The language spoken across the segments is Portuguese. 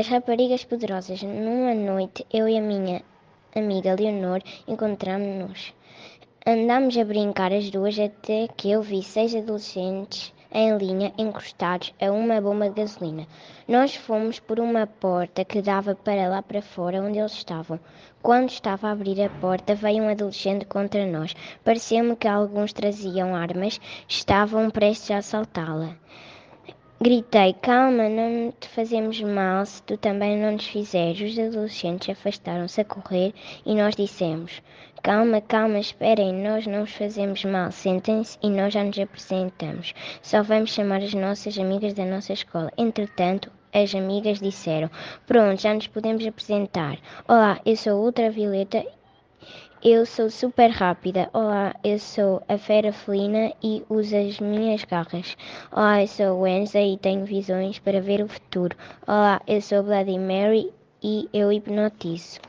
As raparigas poderosas. Numa noite, eu e a minha amiga Leonor encontramos-nos. Andámos a brincar as duas até que eu vi seis adolescentes em linha encostados a uma bomba de gasolina. Nós fomos por uma porta que dava para lá para fora onde eles estavam. Quando estava a abrir a porta, veio um adolescente contra nós. Pareceu-me que alguns traziam armas, estavam prestes a assaltá-la. Gritei, calma, não te fazemos mal se tu também não nos fizeres. Os adolescentes afastaram-se a correr e nós dissemos, calma, calma, esperem, nós não os fazemos mal. Sentem-se e nós já nos apresentamos. Só vamos chamar as nossas amigas da nossa escola. Entretanto, as amigas disseram, pronto, já nos podemos apresentar. Olá, eu sou Ultravioleta eu sou super rápida. Olá, eu sou a fera felina e uso as minhas garras. Olá, eu sou Wednesday e tenho visões para ver o futuro. Olá, eu sou Bloody Mary e eu hipnotizo.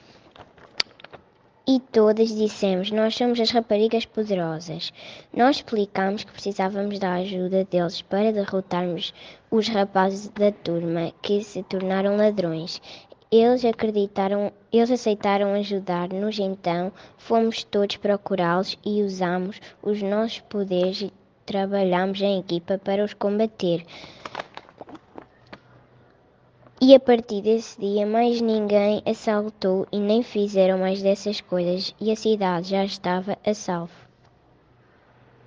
E todas dissemos: Nós somos as raparigas poderosas. Nós explicamos que precisávamos da ajuda deles para derrotarmos os rapazes da turma que se tornaram ladrões. Eles acreditaram, eles aceitaram ajudar-nos, então fomos todos procurá-los e usamos os nossos poderes e trabalhamos em equipa para os combater. E a partir desse dia mais ninguém assaltou e nem fizeram mais dessas coisas e a cidade já estava a salvo.